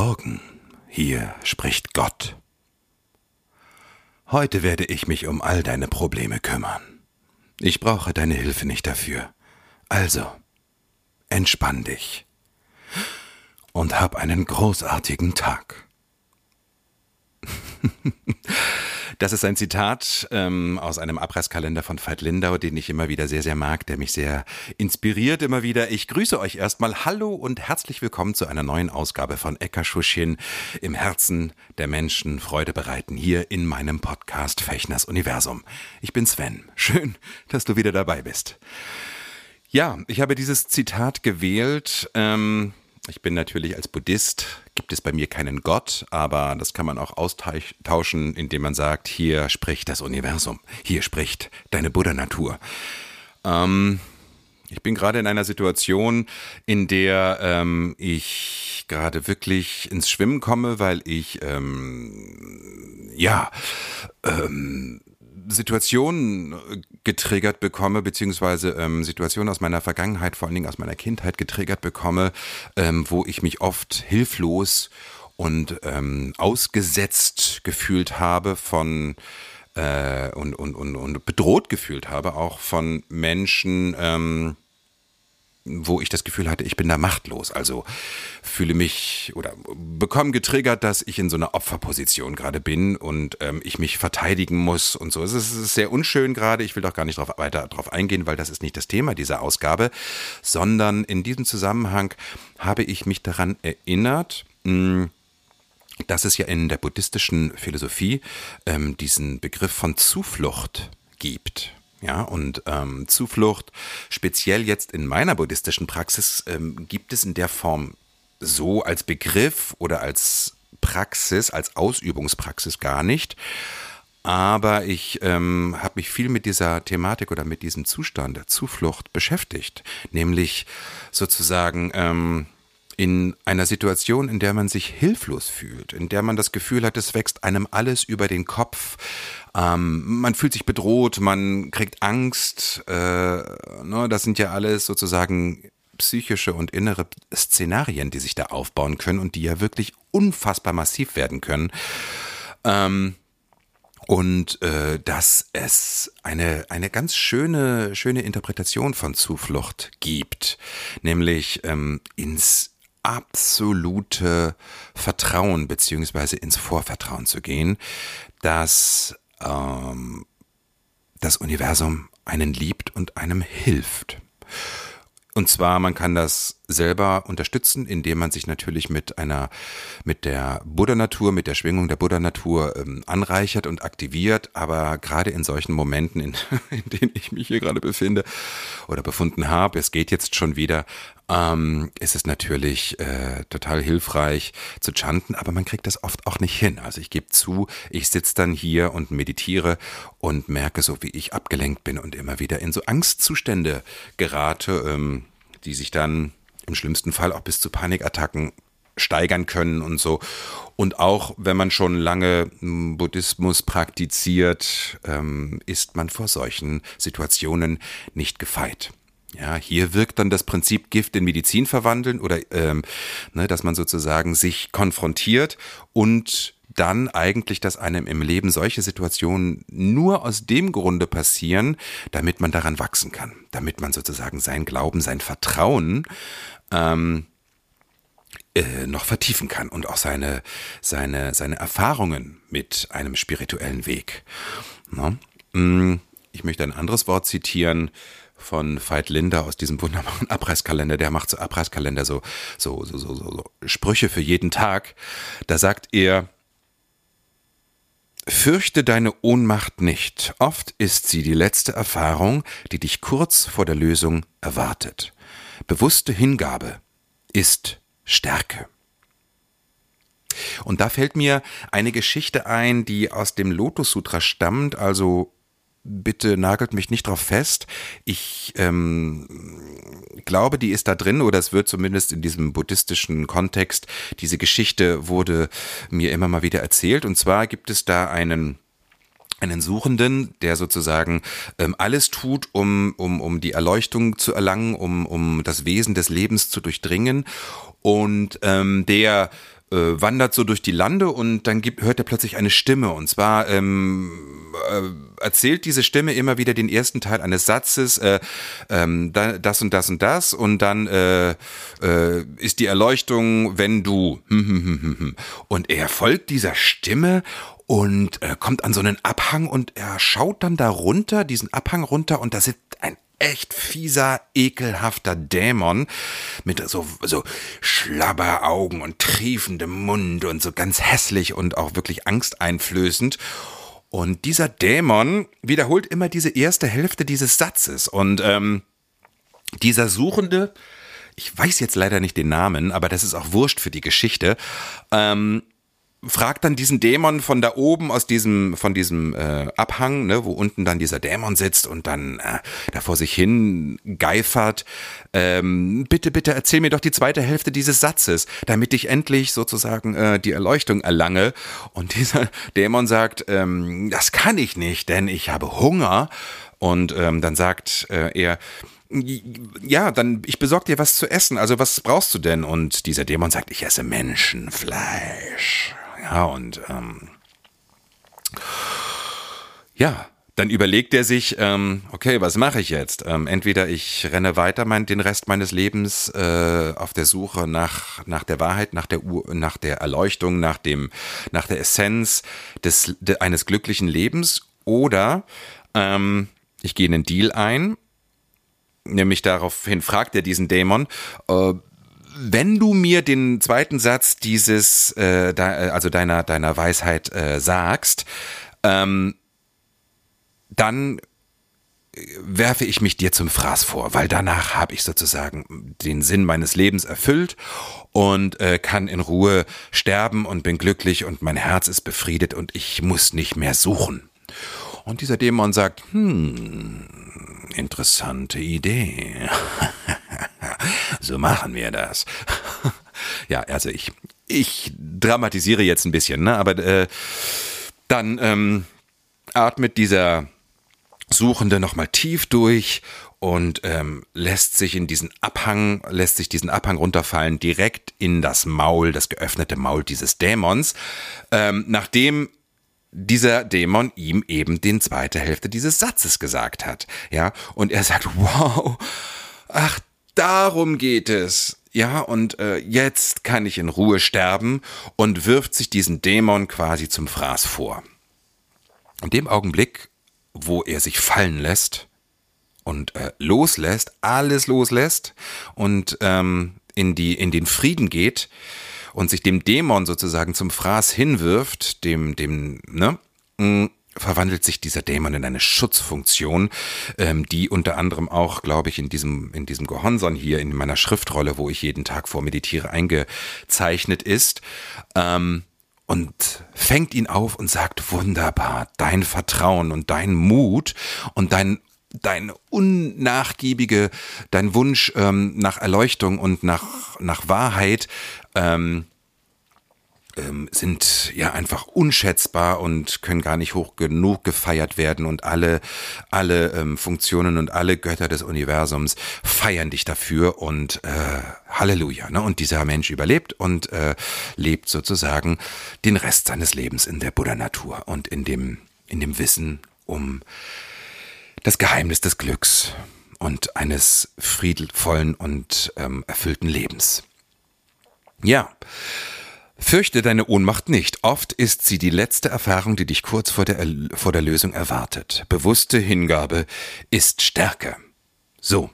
Morgen, hier spricht Gott. Heute werde ich mich um all deine Probleme kümmern. Ich brauche deine Hilfe nicht dafür. Also, entspann dich und hab einen großartigen Tag. Das ist ein Zitat ähm, aus einem Abreißkalender von Veit Lindau, den ich immer wieder sehr, sehr mag, der mich sehr inspiriert immer wieder. Ich grüße euch erstmal. Hallo und herzlich willkommen zu einer neuen Ausgabe von Eckerschuschchen im Herzen der Menschen Freude bereiten hier in meinem Podcast Fechners Universum. Ich bin Sven. Schön, dass du wieder dabei bist. Ja, ich habe dieses Zitat gewählt. Ähm, ich bin natürlich als Buddhist, gibt es bei mir keinen Gott, aber das kann man auch austauschen, indem man sagt, hier spricht das Universum, hier spricht deine Buddha-Natur. Ähm, ich bin gerade in einer Situation, in der ähm, ich gerade wirklich ins Schwimmen komme, weil ich ähm, ja ähm, Situationen äh, getriggert bekomme, beziehungsweise ähm, Situationen aus meiner Vergangenheit, vor allen Dingen aus meiner Kindheit getriggert bekomme, ähm, wo ich mich oft hilflos und ähm, ausgesetzt gefühlt habe von äh, und, und, und, und bedroht gefühlt habe, auch von Menschen, ähm, wo ich das Gefühl hatte, ich bin da machtlos. Also fühle mich oder bekomme getriggert, dass ich in so einer Opferposition gerade bin und ähm, ich mich verteidigen muss und so. Es ist sehr unschön gerade. Ich will doch gar nicht drauf, weiter darauf eingehen, weil das ist nicht das Thema dieser Ausgabe, sondern in diesem Zusammenhang habe ich mich daran erinnert, hm, dass es ja in der buddhistischen Philosophie ähm, diesen Begriff von Zuflucht gibt. Ja, und ähm, Zuflucht, speziell jetzt in meiner buddhistischen Praxis, ähm, gibt es in der Form so als Begriff oder als Praxis, als Ausübungspraxis gar nicht. Aber ich ähm, habe mich viel mit dieser Thematik oder mit diesem Zustand der Zuflucht beschäftigt. Nämlich sozusagen ähm, in einer Situation, in der man sich hilflos fühlt, in der man das Gefühl hat, es wächst einem alles über den Kopf, ähm, man fühlt sich bedroht, man kriegt Angst. Äh, ne, das sind ja alles sozusagen psychische und innere Szenarien, die sich da aufbauen können und die ja wirklich unfassbar massiv werden können. Ähm, und äh, dass es eine, eine ganz schöne, schöne Interpretation von Zuflucht gibt, nämlich ähm, ins absolute Vertrauen beziehungsweise ins Vorvertrauen zu gehen, dass ähm, das Universum einen liebt und einem hilft. Und zwar, man kann das selber unterstützen, indem man sich natürlich mit einer, mit der Buddha-Natur, mit der Schwingung der Buddha-Natur ähm, anreichert und aktiviert. Aber gerade in solchen Momenten, in, in denen ich mich hier gerade befinde oder befunden habe, es geht jetzt schon wieder, ähm, ist es natürlich äh, total hilfreich zu chanten, aber man kriegt das oft auch nicht hin. Also ich gebe zu, ich sitze dann hier und meditiere und merke so, wie ich abgelenkt bin und immer wieder in so Angstzustände gerate, ähm, die sich dann im schlimmsten Fall auch bis zu Panikattacken steigern können und so. Und auch wenn man schon lange hm, Buddhismus praktiziert, ähm, ist man vor solchen Situationen nicht gefeit. Ja, hier wirkt dann das Prinzip Gift in Medizin verwandeln oder ähm, ne, dass man sozusagen sich konfrontiert und dann eigentlich, dass einem im Leben solche Situationen nur aus dem Grunde passieren, damit man daran wachsen kann, damit man sozusagen sein Glauben, sein Vertrauen ähm, äh, noch vertiefen kann und auch seine, seine, seine Erfahrungen mit einem spirituellen Weg. Ne? Ich möchte ein anderes Wort zitieren von Veit Linder aus diesem wunderbaren Abreißkalender. Der macht so Abreißkalender, so, so, so, so, so Sprüche für jeden Tag. Da sagt er, Fürchte deine Ohnmacht nicht. Oft ist sie die letzte Erfahrung, die dich kurz vor der Lösung erwartet. Bewusste Hingabe ist Stärke. Und da fällt mir eine Geschichte ein, die aus dem Lotus Sutra stammt, also bitte nagelt mich nicht drauf fest. Ich ähm, glaube, die ist da drin oder es wird zumindest in diesem buddhistischen Kontext, diese Geschichte wurde mir immer mal wieder erzählt. Und zwar gibt es da einen einen Suchenden, der sozusagen ähm, alles tut, um, um, um die Erleuchtung zu erlangen, um, um das Wesen des Lebens zu durchdringen. Und ähm, der äh, wandert so durch die Lande und dann gibt, hört er plötzlich eine Stimme. Und zwar ähm, äh, erzählt diese Stimme immer wieder den ersten Teil eines Satzes, äh, ähm, da, das und das und das. Und dann äh, äh, ist die Erleuchtung, wenn du. Hm, hm, hm. Und er folgt dieser Stimme und äh, kommt an so einen Abhang und er schaut dann da runter, diesen Abhang runter und da sitzt ein echt fieser, ekelhafter Dämon mit so, so Schlabberaugen und triefendem Mund und so ganz hässlich und auch wirklich angsteinflößend. Und dieser Dämon wiederholt immer diese erste Hälfte dieses Satzes. Und ähm, dieser Suchende, ich weiß jetzt leider nicht den Namen, aber das ist auch wurscht für die Geschichte, ähm, fragt dann diesen Dämon von da oben aus diesem von diesem äh, Abhang, ne, wo unten dann dieser Dämon sitzt und dann äh, da vor sich hin geifert. Ähm, bitte, bitte erzähl mir doch die zweite Hälfte dieses Satzes, damit ich endlich sozusagen äh, die Erleuchtung erlange. Und dieser Dämon sagt, ähm, das kann ich nicht, denn ich habe Hunger. Und ähm, dann sagt äh, er, ja, dann ich besorg dir was zu essen. Also was brauchst du denn? Und dieser Dämon sagt, ich esse Menschenfleisch. Ja, und ähm, ja, dann überlegt er sich, ähm, okay, was mache ich jetzt? Ähm, entweder ich renne weiter mein, den Rest meines Lebens äh, auf der Suche nach, nach der Wahrheit, nach der, nach der Erleuchtung, nach, dem, nach der Essenz des, de, eines glücklichen Lebens, oder ähm, ich gehe einen Deal ein, nämlich daraufhin fragt er diesen Dämon, äh, wenn du mir den zweiten Satz dieses, äh, de, äh, also deiner, deiner Weisheit äh, sagst, ähm, dann werfe ich mich dir zum Fraß vor, weil danach habe ich sozusagen den Sinn meines Lebens erfüllt und äh, kann in Ruhe sterben und bin glücklich und mein Herz ist befriedet und ich muss nicht mehr suchen. Und dieser Dämon sagt, hm, interessante Idee. so machen wir das. ja, also ich, ich dramatisiere jetzt ein bisschen, ne? aber äh, dann ähm, atmet dieser Suchende nochmal tief durch und ähm, lässt sich in diesen Abhang, lässt sich diesen Abhang runterfallen, direkt in das Maul, das geöffnete Maul dieses Dämons, ähm, nachdem dieser Dämon ihm eben den zweite Hälfte dieses Satzes gesagt hat. Ja, und er sagt, wow, ach, darum geht es. Ja, und äh, jetzt kann ich in Ruhe sterben und wirft sich diesen Dämon quasi zum Fraß vor. In dem Augenblick, wo er sich fallen lässt und äh, loslässt, alles loslässt und ähm, in, die, in den Frieden geht, und sich dem Dämon sozusagen zum Fraß hinwirft, dem, dem, ne, mm, verwandelt sich dieser Dämon in eine Schutzfunktion, ähm, die unter anderem auch, glaube ich, in diesem, in diesem Gehonson hier, in meiner Schriftrolle, wo ich jeden Tag vormeditiere, eingezeichnet ist. Ähm, und fängt ihn auf und sagt, wunderbar, dein Vertrauen und dein Mut und dein dein unnachgiebige, dein Wunsch ähm, nach Erleuchtung und nach, nach Wahrheit ähm, ähm, sind ja einfach unschätzbar und können gar nicht hoch genug gefeiert werden und alle, alle ähm, Funktionen und alle Götter des Universums feiern dich dafür und äh, Halleluja. Ne? Und dieser Mensch überlebt und äh, lebt sozusagen den Rest seines Lebens in der Buddha-Natur und in dem, in dem Wissen um das Geheimnis des Glücks und eines friedvollen und ähm, erfüllten Lebens. Ja, fürchte deine Ohnmacht nicht. Oft ist sie die letzte Erfahrung, die dich kurz vor der, vor der Lösung erwartet. Bewusste Hingabe ist Stärke. So.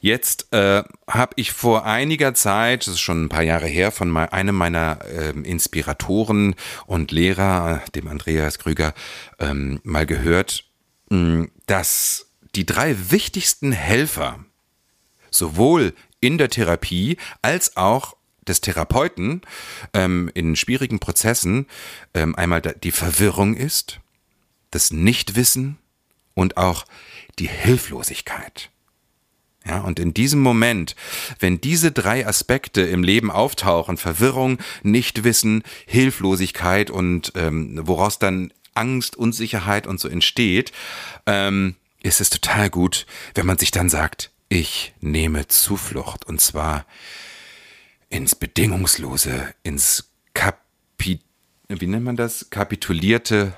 Jetzt äh, habe ich vor einiger Zeit, das ist schon ein paar Jahre her, von einem meiner äh, Inspiratoren und Lehrer, dem Andreas Krüger, ähm, mal gehört, dass die drei wichtigsten Helfer sowohl in der Therapie als auch des Therapeuten ähm, in schwierigen Prozessen ähm, einmal die Verwirrung ist, das Nichtwissen und auch die Hilflosigkeit. Ja, und in diesem Moment, wenn diese drei Aspekte im Leben auftauchen, Verwirrung, Nichtwissen, Hilflosigkeit und ähm, woraus dann Angst, Unsicherheit und so entsteht, ähm, ist es total gut, wenn man sich dann sagt, ich nehme Zuflucht und zwar ins Bedingungslose, ins Kapi wie nennt man das? Kapitulierte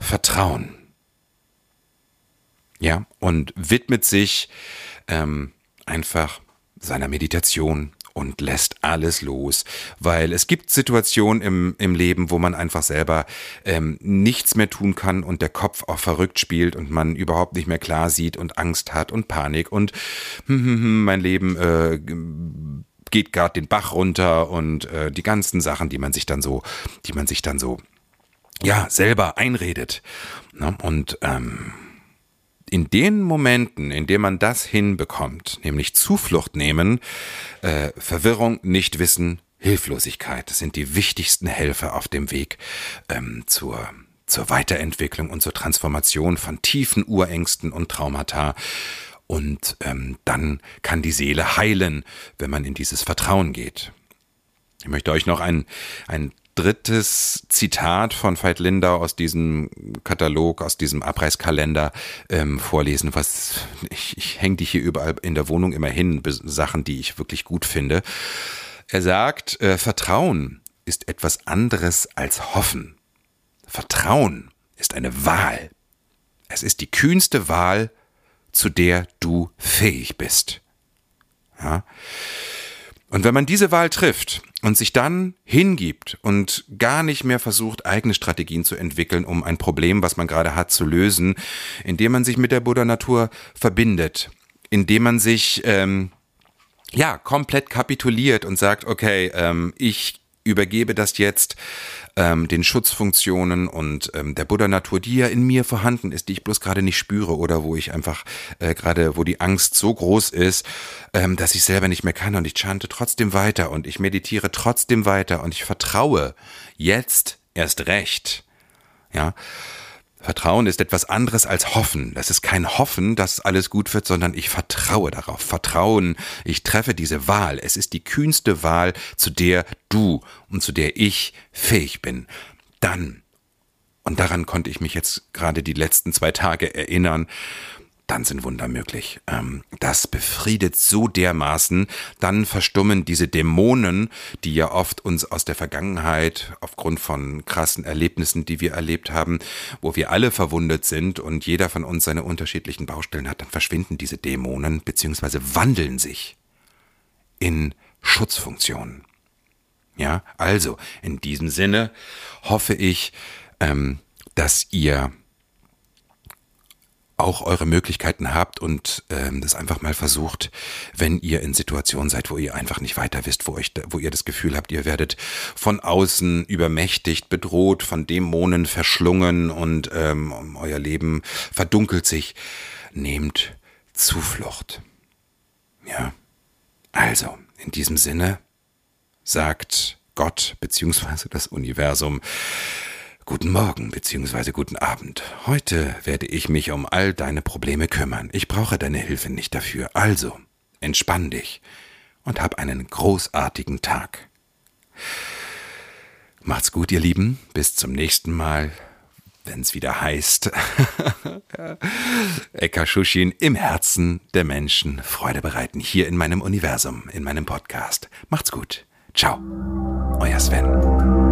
Vertrauen. Ja, und widmet sich ähm, einfach seiner Meditation und lässt alles los, weil es gibt Situationen im, im Leben, wo man einfach selber ähm, nichts mehr tun kann und der Kopf auch verrückt spielt und man überhaupt nicht mehr klar sieht und Angst hat und Panik und hm, hm, hm, mein Leben äh, geht gerade den Bach runter und äh, die ganzen Sachen, die man sich dann so, die man sich dann so ja selber einredet. Ne? Und ähm, in den Momenten, in denen man das hinbekommt, nämlich Zuflucht nehmen, äh, Verwirrung, Nichtwissen, Hilflosigkeit, das sind die wichtigsten Helfer auf dem Weg ähm, zur, zur Weiterentwicklung und zur Transformation von tiefen Urängsten und Traumata. Und ähm, dann kann die Seele heilen, wenn man in dieses Vertrauen geht. Ich möchte euch noch ein, ein drittes Zitat von Veit Lindau aus diesem Katalog, aus diesem Abreißkalender ähm, vorlesen, was ich, ich hänge die hier überall in der Wohnung immer hin, Sachen, die ich wirklich gut finde. Er sagt, äh, Vertrauen ist etwas anderes als Hoffen. Vertrauen ist eine Wahl. Es ist die kühnste Wahl, zu der du fähig bist. Ja? Und wenn man diese Wahl trifft und sich dann hingibt und gar nicht mehr versucht, eigene Strategien zu entwickeln, um ein Problem, was man gerade hat, zu lösen, indem man sich mit der Buddha-Natur verbindet, indem man sich ähm, ja komplett kapituliert und sagt, okay, ähm, ich übergebe das jetzt ähm, den Schutzfunktionen und ähm, der Buddha-Natur, die ja in mir vorhanden ist, die ich bloß gerade nicht spüre oder wo ich einfach äh, gerade, wo die Angst so groß ist, ähm, dass ich selber nicht mehr kann und ich chante trotzdem weiter und ich meditiere trotzdem weiter und ich vertraue jetzt erst recht. Ja, Vertrauen ist etwas anderes als Hoffen. Das ist kein Hoffen, dass alles gut wird, sondern ich vertraue darauf. Vertrauen, ich treffe diese Wahl. Es ist die kühnste Wahl, zu der du und zu der ich fähig bin. Dann, und daran konnte ich mich jetzt gerade die letzten zwei Tage erinnern, dann sind Wunder möglich. Ähm, das befriedet so dermaßen, dann verstummen diese Dämonen, die ja oft uns aus der Vergangenheit aufgrund von krassen Erlebnissen, die wir erlebt haben, wo wir alle verwundet sind und jeder von uns seine unterschiedlichen Baustellen hat, dann verschwinden diese Dämonen bzw. wandeln sich in Schutzfunktionen. Ja, also in diesem Sinne hoffe ich, ähm, dass ihr auch eure Möglichkeiten habt und ähm, das einfach mal versucht, wenn ihr in Situationen seid, wo ihr einfach nicht weiter wisst, wo, euch, wo ihr das Gefühl habt, ihr werdet von außen übermächtigt, bedroht, von Dämonen verschlungen und ähm, euer Leben verdunkelt sich, nehmt Zuflucht. Ja, also in diesem Sinne sagt Gott beziehungsweise das Universum, Guten Morgen bzw. guten Abend. Heute werde ich mich um all deine Probleme kümmern. Ich brauche deine Hilfe nicht dafür. Also, entspann dich und hab einen großartigen Tag. Macht's gut, ihr Lieben. Bis zum nächsten Mal, wenn's wieder heißt. Eka Shushin im Herzen der Menschen Freude bereiten hier in meinem Universum, in meinem Podcast. Macht's gut. Ciao. Euer Sven.